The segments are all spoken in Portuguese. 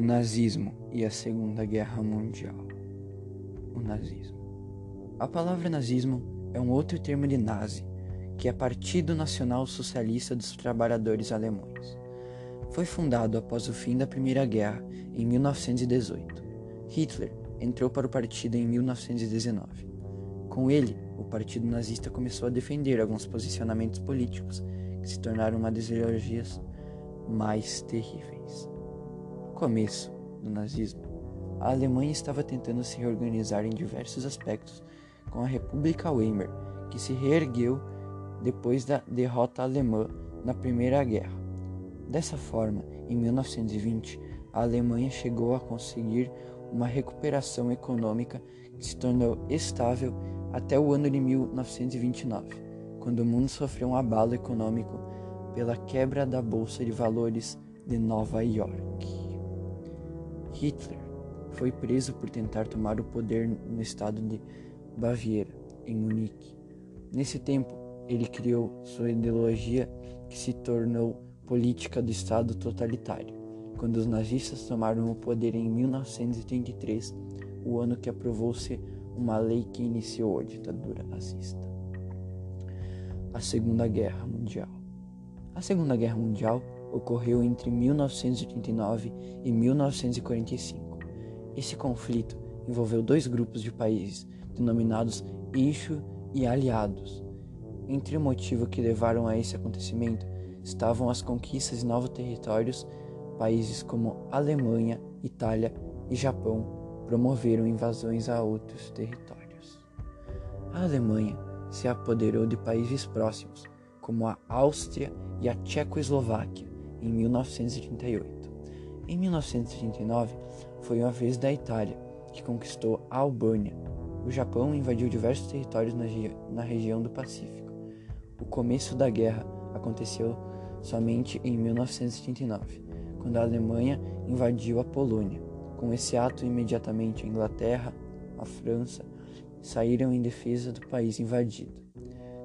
nazismo e a Segunda Guerra Mundial. O nazismo. A palavra nazismo é um outro termo de nazi, que é Partido Nacional Socialista dos Trabalhadores Alemães. Foi fundado após o fim da Primeira Guerra, em 1918. Hitler entrou para o partido em 1919. Com ele, o partido nazista começou a defender alguns posicionamentos políticos que se tornaram uma das ideologias mais terríveis começo do nazismo, a Alemanha estava tentando se reorganizar em diversos aspectos com a República Weimar, que se reergueu depois da derrota alemã na Primeira Guerra. Dessa forma, em 1920, a Alemanha chegou a conseguir uma recuperação econômica que se tornou estável até o ano de 1929, quando o mundo sofreu um abalo econômico pela quebra da Bolsa de Valores de Nova York. Hitler foi preso por tentar tomar o poder no estado de Baviera, em Munique. Nesse tempo, ele criou sua ideologia que se tornou política do Estado totalitário. Quando os nazistas tomaram o poder em 1933, o ano que aprovou-se uma lei que iniciou a ditadura nazista. A Segunda Guerra Mundial. A Segunda Guerra Mundial ocorreu entre 1939 e 1945. Esse conflito envolveu dois grupos de países, denominados Eixo e Aliados. Entre o motivo que levaram a esse acontecimento estavam as conquistas de novos territórios, países como Alemanha, Itália e Japão promoveram invasões a outros territórios. A Alemanha se apoderou de países próximos, como a Áustria e a Tchecoslováquia, em 1938. Em 1939, foi a vez da Itália, que conquistou a Albânia. O Japão invadiu diversos territórios na, na região do Pacífico. O começo da guerra aconteceu somente em 1939, quando a Alemanha invadiu a Polônia. Com esse ato, imediatamente a Inglaterra, a França saíram em defesa do país invadido,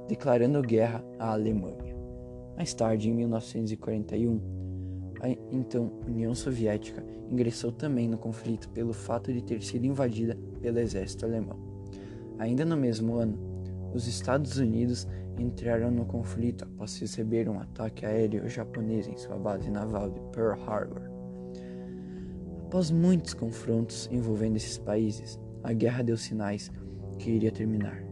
declarando guerra à Alemanha. Mais tarde, em 1941, a então União Soviética ingressou também no conflito pelo fato de ter sido invadida pelo exército alemão. Ainda no mesmo ano, os Estados Unidos entraram no conflito após receber um ataque aéreo japonês em sua base naval de Pearl Harbor. Após muitos confrontos envolvendo esses países, a guerra deu sinais que iria terminar,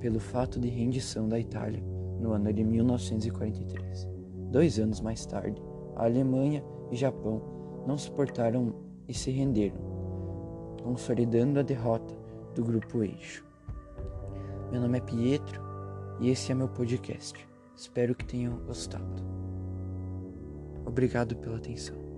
pelo fato de rendição da Itália no ano de 1943. Dois anos mais tarde, a Alemanha e Japão não suportaram e se renderam, consolidando a derrota do Grupo Eixo. Meu nome é Pietro e esse é meu podcast. Espero que tenham gostado. Obrigado pela atenção.